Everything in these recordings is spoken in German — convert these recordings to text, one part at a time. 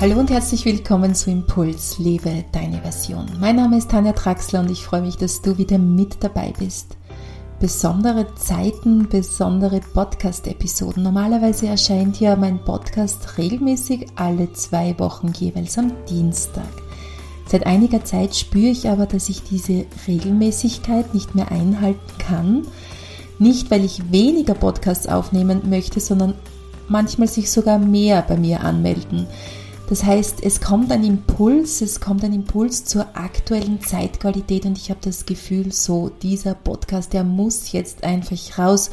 Hallo und herzlich willkommen zu Impuls, lebe deine Version. Mein Name ist Tanja Traxler und ich freue mich, dass du wieder mit dabei bist. Besondere Zeiten, besondere Podcast-Episoden. Normalerweise erscheint ja mein Podcast regelmäßig alle zwei Wochen jeweils am Dienstag. Seit einiger Zeit spüre ich aber, dass ich diese Regelmäßigkeit nicht mehr einhalten kann. Nicht, weil ich weniger Podcasts aufnehmen möchte, sondern manchmal sich sogar mehr bei mir anmelden. Das heißt, es kommt ein Impuls, es kommt ein Impuls zur aktuellen Zeitqualität und ich habe das Gefühl, so dieser Podcast, der muss jetzt einfach raus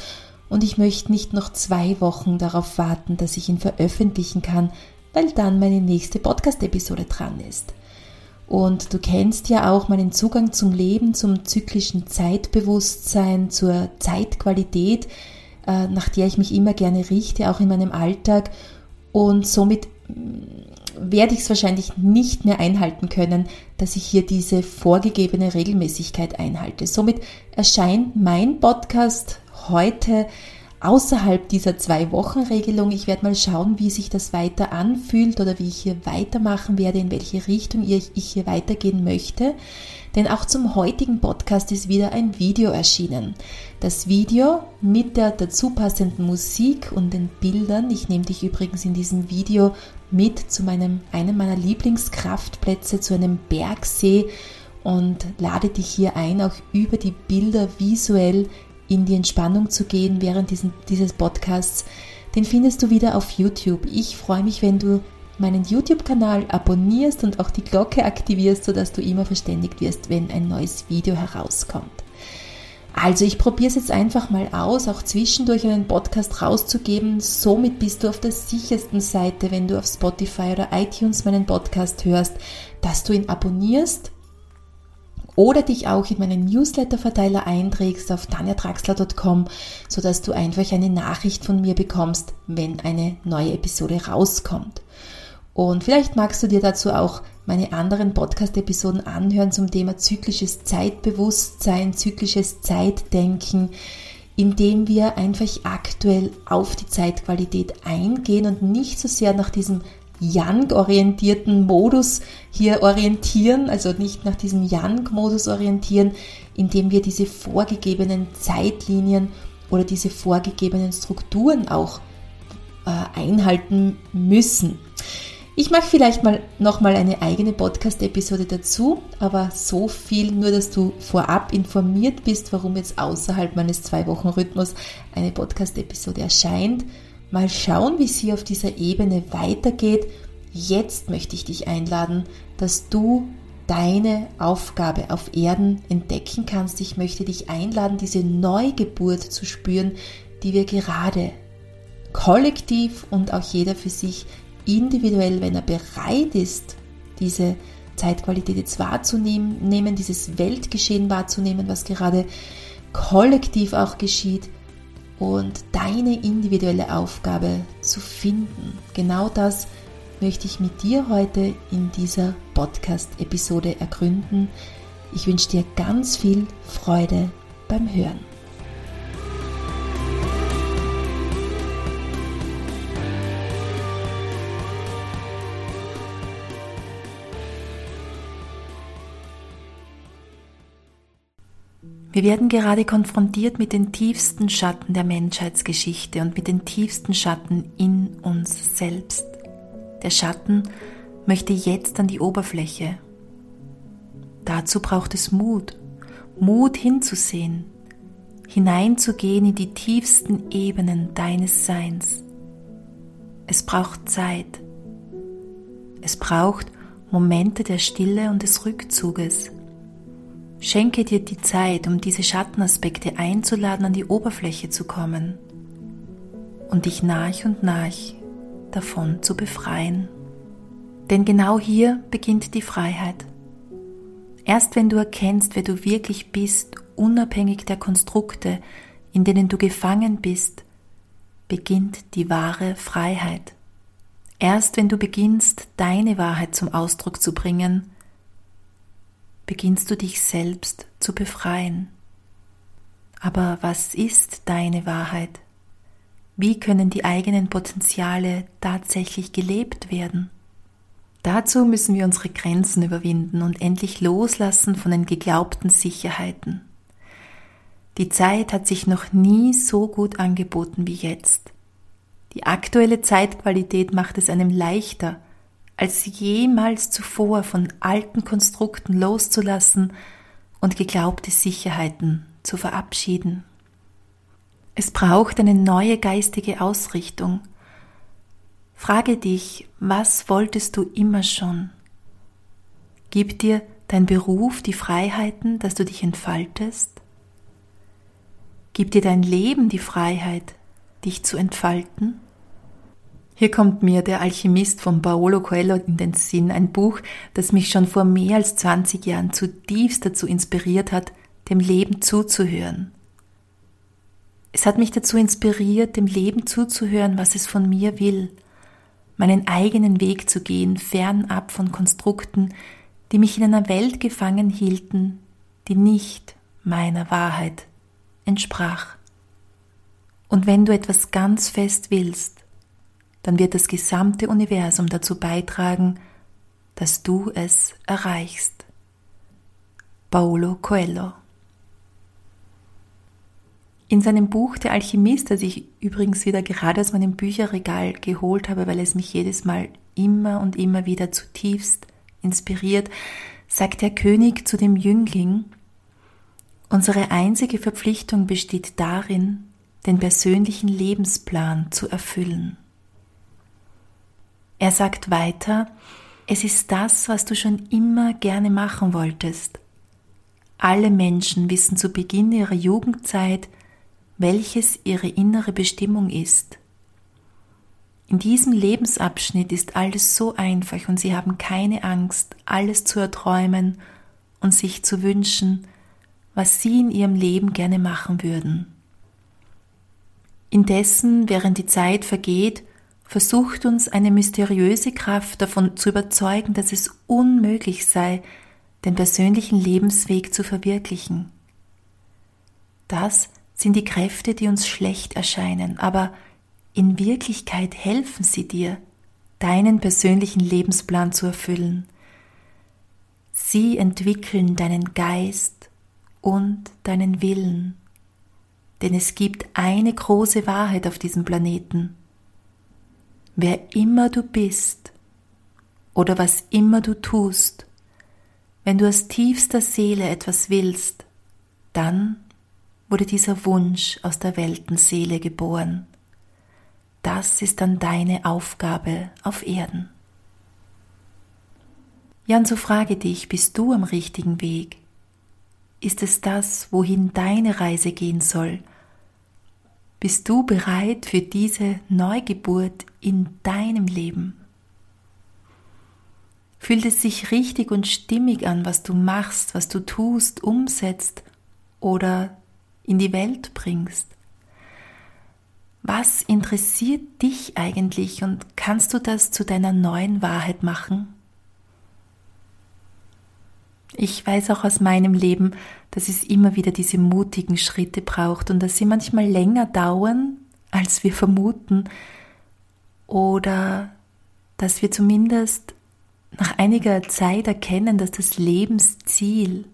und ich möchte nicht noch zwei Wochen darauf warten, dass ich ihn veröffentlichen kann, weil dann meine nächste Podcast-Episode dran ist. Und du kennst ja auch meinen Zugang zum Leben, zum zyklischen Zeitbewusstsein, zur Zeitqualität, äh, nach der ich mich immer gerne richte, auch in meinem Alltag. Und somit werde ich es wahrscheinlich nicht mehr einhalten können, dass ich hier diese vorgegebene Regelmäßigkeit einhalte. Somit erscheint mein Podcast heute außerhalb dieser Zwei-Wochen-Regelung. Ich werde mal schauen, wie sich das weiter anfühlt oder wie ich hier weitermachen werde, in welche Richtung ich hier weitergehen möchte. Denn auch zum heutigen Podcast ist wieder ein Video erschienen. Das Video mit der dazu passenden Musik und den Bildern. Ich nehme dich übrigens in diesem Video mit zu meinem, einem meiner Lieblingskraftplätze, zu einem Bergsee und lade dich hier ein, auch über die Bilder visuell in die Entspannung zu gehen während diesen, dieses Podcasts. Den findest du wieder auf YouTube. Ich freue mich, wenn du meinen YouTube-Kanal abonnierst und auch die Glocke aktivierst, sodass du immer verständigt wirst, wenn ein neues Video herauskommt. Also ich probiere es jetzt einfach mal aus, auch zwischendurch einen Podcast rauszugeben. Somit bist du auf der sichersten Seite, wenn du auf Spotify oder iTunes meinen Podcast hörst, dass du ihn abonnierst oder dich auch in meinen Newsletter-Verteiler einträgst auf tanjatraxler.com, sodass du einfach eine Nachricht von mir bekommst, wenn eine neue Episode rauskommt. Und vielleicht magst du dir dazu auch meine anderen Podcast-Episoden anhören zum Thema zyklisches Zeitbewusstsein, zyklisches Zeitdenken, indem wir einfach aktuell auf die Zeitqualität eingehen und nicht so sehr nach diesem Yang-orientierten Modus hier orientieren, also nicht nach diesem Yang-Modus orientieren, indem wir diese vorgegebenen Zeitlinien oder diese vorgegebenen Strukturen auch äh, einhalten müssen. Ich mache vielleicht mal nochmal eine eigene Podcast-Episode dazu, aber so viel nur, dass du vorab informiert bist, warum jetzt außerhalb meines Zwei-Wochen-Rhythmus eine Podcast-Episode erscheint. Mal schauen, wie sie auf dieser Ebene weitergeht. Jetzt möchte ich dich einladen, dass du deine Aufgabe auf Erden entdecken kannst. Ich möchte dich einladen, diese Neugeburt zu spüren, die wir gerade kollektiv und auch jeder für sich individuell, wenn er bereit ist, diese Zeitqualität jetzt wahrzunehmen, dieses Weltgeschehen wahrzunehmen, was gerade kollektiv auch geschieht und deine individuelle Aufgabe zu finden. Genau das möchte ich mit dir heute in dieser Podcast-Episode ergründen. Ich wünsche dir ganz viel Freude beim Hören. Wir werden gerade konfrontiert mit den tiefsten Schatten der Menschheitsgeschichte und mit den tiefsten Schatten in uns selbst. Der Schatten möchte jetzt an die Oberfläche. Dazu braucht es Mut, Mut hinzusehen, hineinzugehen in die tiefsten Ebenen deines Seins. Es braucht Zeit. Es braucht Momente der Stille und des Rückzuges. Schenke dir die Zeit, um diese Schattenaspekte einzuladen, an die Oberfläche zu kommen und dich nach und nach davon zu befreien. Denn genau hier beginnt die Freiheit. Erst wenn du erkennst, wer du wirklich bist, unabhängig der Konstrukte, in denen du gefangen bist, beginnt die wahre Freiheit. Erst wenn du beginnst, deine Wahrheit zum Ausdruck zu bringen, beginnst du dich selbst zu befreien. Aber was ist deine Wahrheit? Wie können die eigenen Potenziale tatsächlich gelebt werden? Dazu müssen wir unsere Grenzen überwinden und endlich loslassen von den geglaubten Sicherheiten. Die Zeit hat sich noch nie so gut angeboten wie jetzt. Die aktuelle Zeitqualität macht es einem leichter, als jemals zuvor von alten Konstrukten loszulassen und geglaubte Sicherheiten zu verabschieden. Es braucht eine neue geistige Ausrichtung, Frage dich, was wolltest du immer schon? Gibt dir dein Beruf die Freiheiten, dass du dich entfaltest? Gibt dir dein Leben die Freiheit, dich zu entfalten? Hier kommt mir der Alchemist von Paolo Coelho in den Sinn, ein Buch, das mich schon vor mehr als 20 Jahren zutiefst dazu inspiriert hat, dem Leben zuzuhören. Es hat mich dazu inspiriert, dem Leben zuzuhören, was es von mir will, meinen eigenen Weg zu gehen, fernab von Konstrukten, die mich in einer Welt gefangen hielten, die nicht meiner Wahrheit entsprach. Und wenn du etwas ganz fest willst, dann wird das gesamte Universum dazu beitragen, dass du es erreichst. Paolo Coelho in seinem Buch Der Alchemist, das ich übrigens wieder gerade aus meinem Bücherregal geholt habe, weil es mich jedes Mal immer und immer wieder zutiefst inspiriert, sagt der König zu dem Jüngling, unsere einzige Verpflichtung besteht darin, den persönlichen Lebensplan zu erfüllen. Er sagt weiter, es ist das, was du schon immer gerne machen wolltest. Alle Menschen wissen zu Beginn ihrer Jugendzeit, welches ihre innere Bestimmung ist. In diesem Lebensabschnitt ist alles so einfach und sie haben keine Angst, alles zu erträumen und sich zu wünschen, was sie in ihrem Leben gerne machen würden. Indessen, während die Zeit vergeht, versucht uns eine mysteriöse Kraft davon zu überzeugen, dass es unmöglich sei, den persönlichen Lebensweg zu verwirklichen. Das sind die Kräfte, die uns schlecht erscheinen, aber in Wirklichkeit helfen sie dir, deinen persönlichen Lebensplan zu erfüllen. Sie entwickeln deinen Geist und deinen Willen, denn es gibt eine große Wahrheit auf diesem Planeten. Wer immer du bist oder was immer du tust, wenn du aus tiefster Seele etwas willst, dann wurde dieser Wunsch aus der Weltenseele geboren. Das ist dann deine Aufgabe auf Erden. Jan, so frage dich, bist du am richtigen Weg? Ist es das, wohin deine Reise gehen soll? Bist du bereit für diese Neugeburt in deinem Leben? Fühlt es sich richtig und stimmig an, was du machst, was du tust, umsetzt? Oder in die Welt bringst. Was interessiert dich eigentlich und kannst du das zu deiner neuen Wahrheit machen? Ich weiß auch aus meinem Leben, dass es immer wieder diese mutigen Schritte braucht und dass sie manchmal länger dauern, als wir vermuten, oder dass wir zumindest nach einiger Zeit erkennen, dass das Lebensziel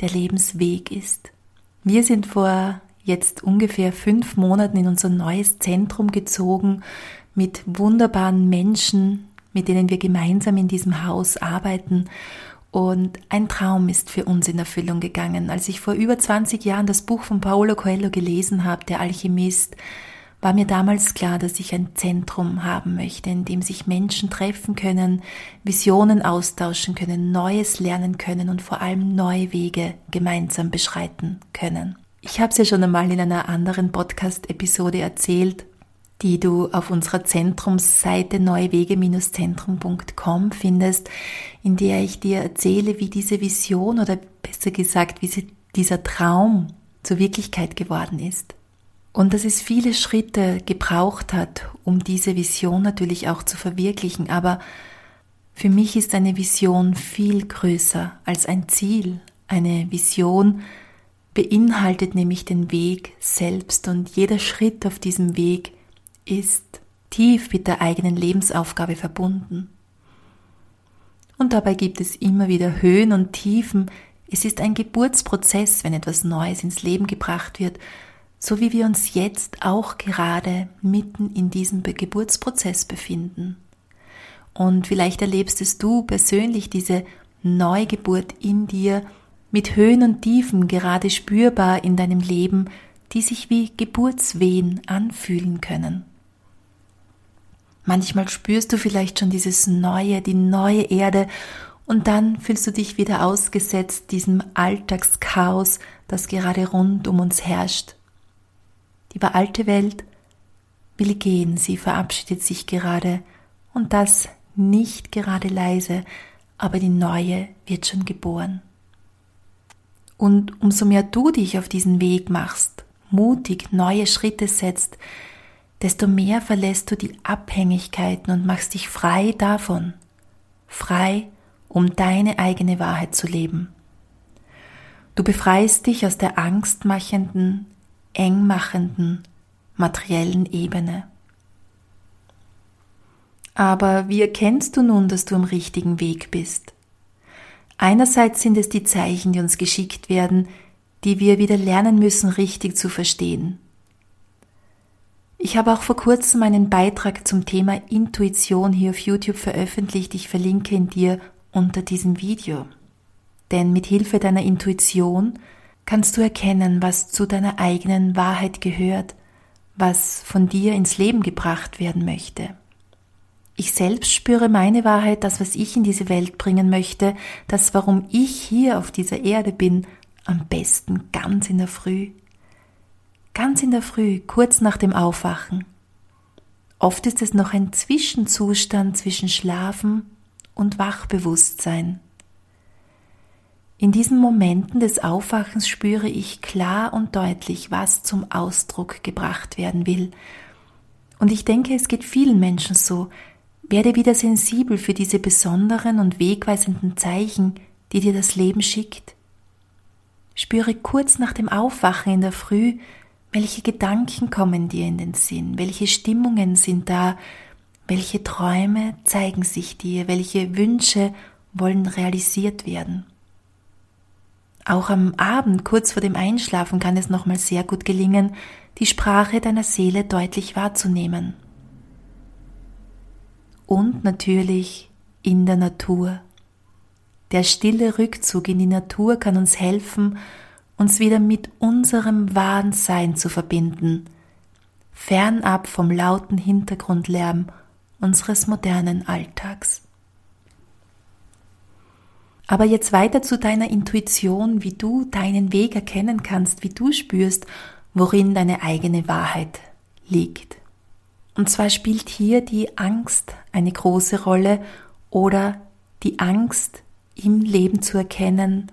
der Lebensweg ist. Wir sind vor jetzt ungefähr fünf Monaten in unser neues Zentrum gezogen mit wunderbaren Menschen, mit denen wir gemeinsam in diesem Haus arbeiten. Und ein Traum ist für uns in Erfüllung gegangen. Als ich vor über 20 Jahren das Buch von Paolo Coelho gelesen habe, Der Alchemist, war mir damals klar, dass ich ein Zentrum haben möchte, in dem sich Menschen treffen können, Visionen austauschen können, Neues lernen können und vor allem neue Wege gemeinsam beschreiten können. Ich habe es ja schon einmal in einer anderen Podcast-Episode erzählt, die du auf unserer Zentrumsseite neuewege-zentrum.com findest, in der ich dir erzähle, wie diese Vision oder besser gesagt, wie dieser Traum zur Wirklichkeit geworden ist. Und dass es viele Schritte gebraucht hat, um diese Vision natürlich auch zu verwirklichen. Aber für mich ist eine Vision viel größer als ein Ziel. Eine Vision beinhaltet nämlich den Weg selbst und jeder Schritt auf diesem Weg ist tief mit der eigenen Lebensaufgabe verbunden. Und dabei gibt es immer wieder Höhen und Tiefen. Es ist ein Geburtsprozess, wenn etwas Neues ins Leben gebracht wird, so wie wir uns jetzt auch gerade mitten in diesem Geburtsprozess befinden. Und vielleicht erlebst es du persönlich diese Neugeburt in dir mit Höhen und Tiefen gerade spürbar in deinem Leben, die sich wie Geburtswehen anfühlen können. Manchmal spürst du vielleicht schon dieses Neue, die neue Erde, und dann fühlst du dich wieder ausgesetzt diesem Alltagschaos, das gerade rund um uns herrscht. Die alte Welt will gehen, sie verabschiedet sich gerade, und das nicht gerade leise, aber die neue wird schon geboren. Und umso mehr du dich auf diesen Weg machst, mutig neue Schritte setzt, desto mehr verlässt du die Abhängigkeiten und machst dich frei davon, frei, um deine eigene Wahrheit zu leben. Du befreist dich aus der angstmachenden, engmachenden, materiellen Ebene. Aber wie erkennst du nun, dass du am richtigen Weg bist? Einerseits sind es die Zeichen, die uns geschickt werden, die wir wieder lernen müssen, richtig zu verstehen. Ich habe auch vor kurzem einen Beitrag zum Thema Intuition hier auf YouTube veröffentlicht. Ich verlinke ihn dir unter diesem Video. Denn mit Hilfe deiner Intuition kannst du erkennen, was zu deiner eigenen Wahrheit gehört, was von dir ins Leben gebracht werden möchte. Ich selbst spüre meine Wahrheit, das, was ich in diese Welt bringen möchte, das, warum ich hier auf dieser Erde bin, am besten ganz in der Früh. Ganz in der Früh, kurz nach dem Aufwachen. Oft ist es noch ein Zwischenzustand zwischen Schlafen und Wachbewusstsein. In diesen Momenten des Aufwachens spüre ich klar und deutlich, was zum Ausdruck gebracht werden will. Und ich denke, es geht vielen Menschen so, werde wieder sensibel für diese besonderen und wegweisenden Zeichen, die dir das Leben schickt. Spüre kurz nach dem Aufwachen in der Früh, welche Gedanken kommen dir in den Sinn, welche Stimmungen sind da, welche Träume zeigen sich dir, welche Wünsche wollen realisiert werden. Auch am Abend, kurz vor dem Einschlafen, kann es nochmal sehr gut gelingen, die Sprache deiner Seele deutlich wahrzunehmen und natürlich in der Natur. Der stille Rückzug in die Natur kann uns helfen, uns wieder mit unserem wahren Sein zu verbinden, fernab vom lauten Hintergrundlärm unseres modernen Alltags. Aber jetzt weiter zu deiner Intuition, wie du deinen Weg erkennen kannst, wie du spürst, worin deine eigene Wahrheit liegt. Und zwar spielt hier die Angst eine große Rolle oder die Angst im Leben zu erkennen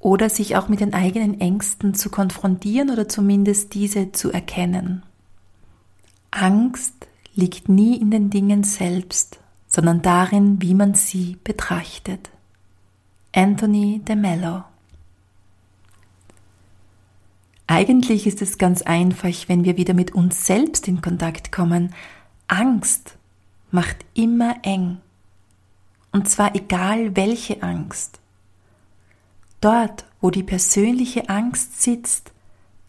oder sich auch mit den eigenen Ängsten zu konfrontieren oder zumindest diese zu erkennen. Angst liegt nie in den Dingen selbst, sondern darin, wie man sie betrachtet. Anthony de Mello eigentlich ist es ganz einfach, wenn wir wieder mit uns selbst in Kontakt kommen. Angst macht immer eng. Und zwar egal welche Angst. Dort, wo die persönliche Angst sitzt,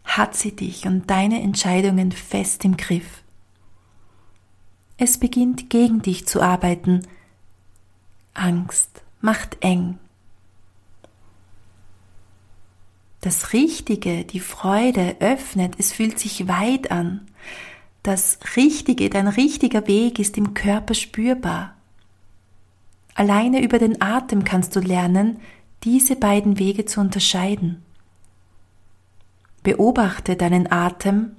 hat sie dich und deine Entscheidungen fest im Griff. Es beginnt gegen dich zu arbeiten. Angst macht eng. Das Richtige, die Freude öffnet, es fühlt sich weit an. Das Richtige, dein richtiger Weg ist im Körper spürbar. Alleine über den Atem kannst du lernen, diese beiden Wege zu unterscheiden. Beobachte deinen Atem,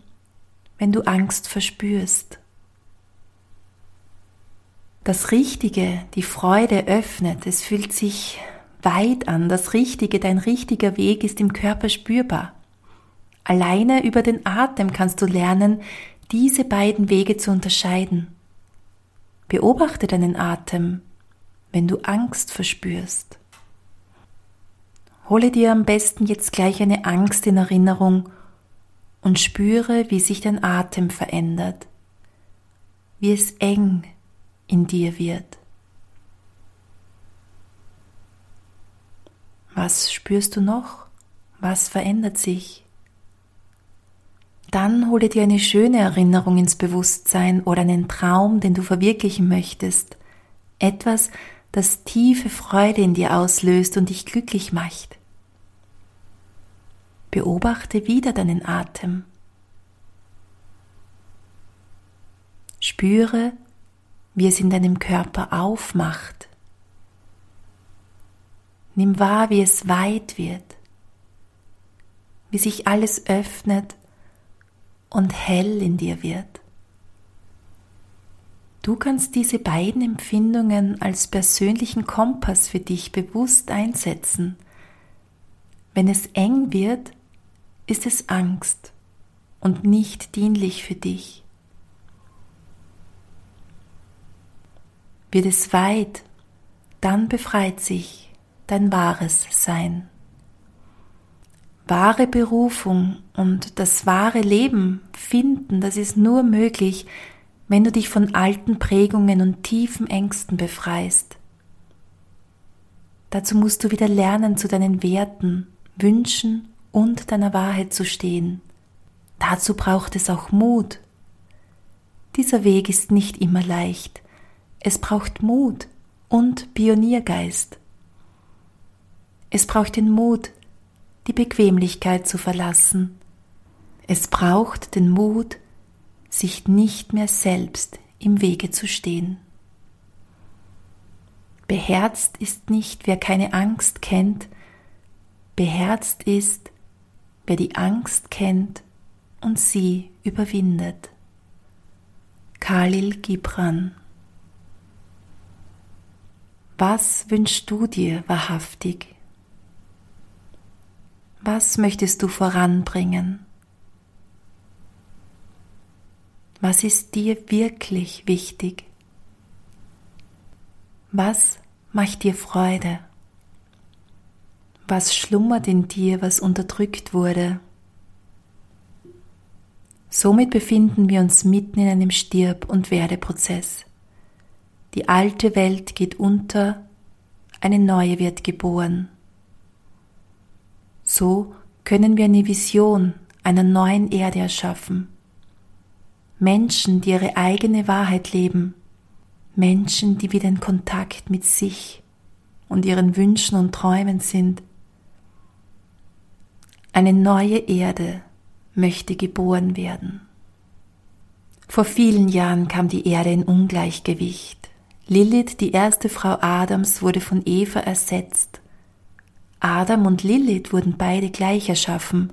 wenn du Angst verspürst. Das Richtige, die Freude öffnet, es fühlt sich weit an, das Richtige, dein richtiger Weg ist im Körper spürbar. Alleine über den Atem kannst du lernen, diese beiden Wege zu unterscheiden. Beobachte deinen Atem, wenn du Angst verspürst. Hole dir am besten jetzt gleich eine Angst in Erinnerung und spüre, wie sich dein Atem verändert, wie es eng in dir wird. Was spürst du noch? Was verändert sich? Dann hole dir eine schöne Erinnerung ins Bewusstsein oder einen Traum, den du verwirklichen möchtest. Etwas, das tiefe Freude in dir auslöst und dich glücklich macht. Beobachte wieder deinen Atem. Spüre, wie es in deinem Körper aufmacht. Nimm wahr, wie es weit wird, wie sich alles öffnet und hell in dir wird. Du kannst diese beiden Empfindungen als persönlichen Kompass für dich bewusst einsetzen. Wenn es eng wird, ist es Angst und nicht dienlich für dich. Wird es weit, dann befreit sich dein wahres Sein. Wahre Berufung und das wahre Leben finden, das ist nur möglich, wenn du dich von alten Prägungen und tiefen Ängsten befreist. Dazu musst du wieder lernen, zu deinen Werten, Wünschen und deiner Wahrheit zu stehen. Dazu braucht es auch Mut. Dieser Weg ist nicht immer leicht. Es braucht Mut und Pioniergeist. Es braucht den Mut, die Bequemlichkeit zu verlassen. Es braucht den Mut, sich nicht mehr selbst im Wege zu stehen. Beherzt ist nicht, wer keine Angst kennt, beherzt ist, wer die Angst kennt und sie überwindet. Khalil Gibran Was wünschst du dir wahrhaftig? Was möchtest du voranbringen? Was ist dir wirklich wichtig? Was macht dir Freude? Was schlummert in dir, was unterdrückt wurde? Somit befinden wir uns mitten in einem Stirb- und Werdeprozess. Die alte Welt geht unter, eine neue wird geboren. So können wir eine Vision einer neuen Erde erschaffen Menschen, die ihre eigene Wahrheit leben, Menschen, die wieder in Kontakt mit sich und ihren Wünschen und Träumen sind. Eine neue Erde möchte geboren werden. Vor vielen Jahren kam die Erde in Ungleichgewicht. Lilith, die erste Frau Adams, wurde von Eva ersetzt. Adam und Lilith wurden beide gleich erschaffen.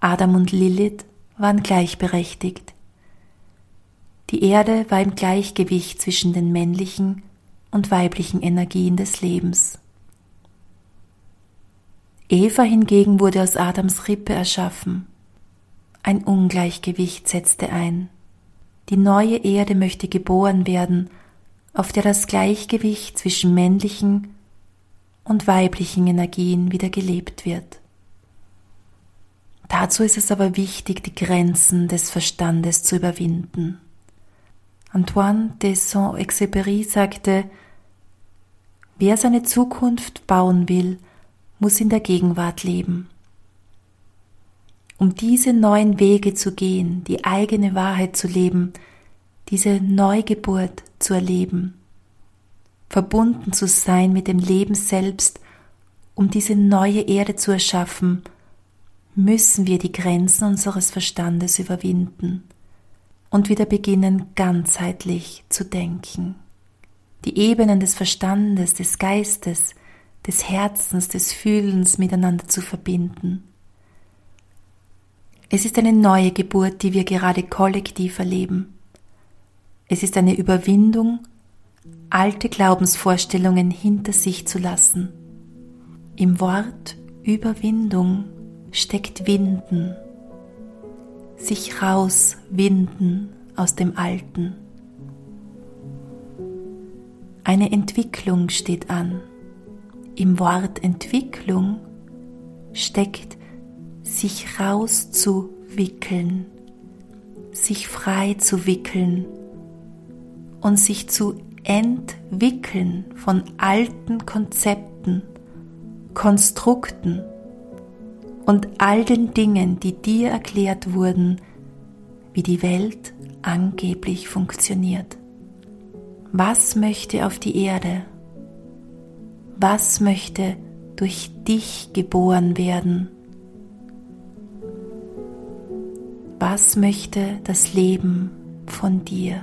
Adam und Lilith waren gleichberechtigt. Die Erde war im Gleichgewicht zwischen den männlichen und weiblichen Energien des Lebens. Eva hingegen wurde aus Adams Rippe erschaffen. Ein Ungleichgewicht setzte ein. Die neue Erde möchte geboren werden, auf der das Gleichgewicht zwischen männlichen und weiblichen Energien wieder gelebt wird. Dazu ist es aber wichtig, die Grenzen des Verstandes zu überwinden. Antoine de Saint-Exupéry sagte, wer seine Zukunft bauen will, muss in der Gegenwart leben. Um diese neuen Wege zu gehen, die eigene Wahrheit zu leben, diese Neugeburt zu erleben, verbunden zu sein mit dem Leben selbst, um diese neue Erde zu erschaffen, müssen wir die Grenzen unseres Verstandes überwinden und wieder beginnen ganzheitlich zu denken. Die Ebenen des Verstandes, des Geistes, des Herzens, des Fühlens miteinander zu verbinden. Es ist eine neue Geburt, die wir gerade kollektiv erleben. Es ist eine Überwindung, alte Glaubensvorstellungen hinter sich zu lassen. Im Wort Überwindung steckt Winden sich rauswinden aus dem Alten. Eine Entwicklung steht an. Im Wort Entwicklung steckt sich rauszuwickeln, sich frei zu wickeln und sich zu entwickeln von alten Konzepten, Konstrukten und all den Dingen, die dir erklärt wurden, wie die Welt angeblich funktioniert. Was möchte auf die Erde? Was möchte durch dich geboren werden? Was möchte das Leben von dir?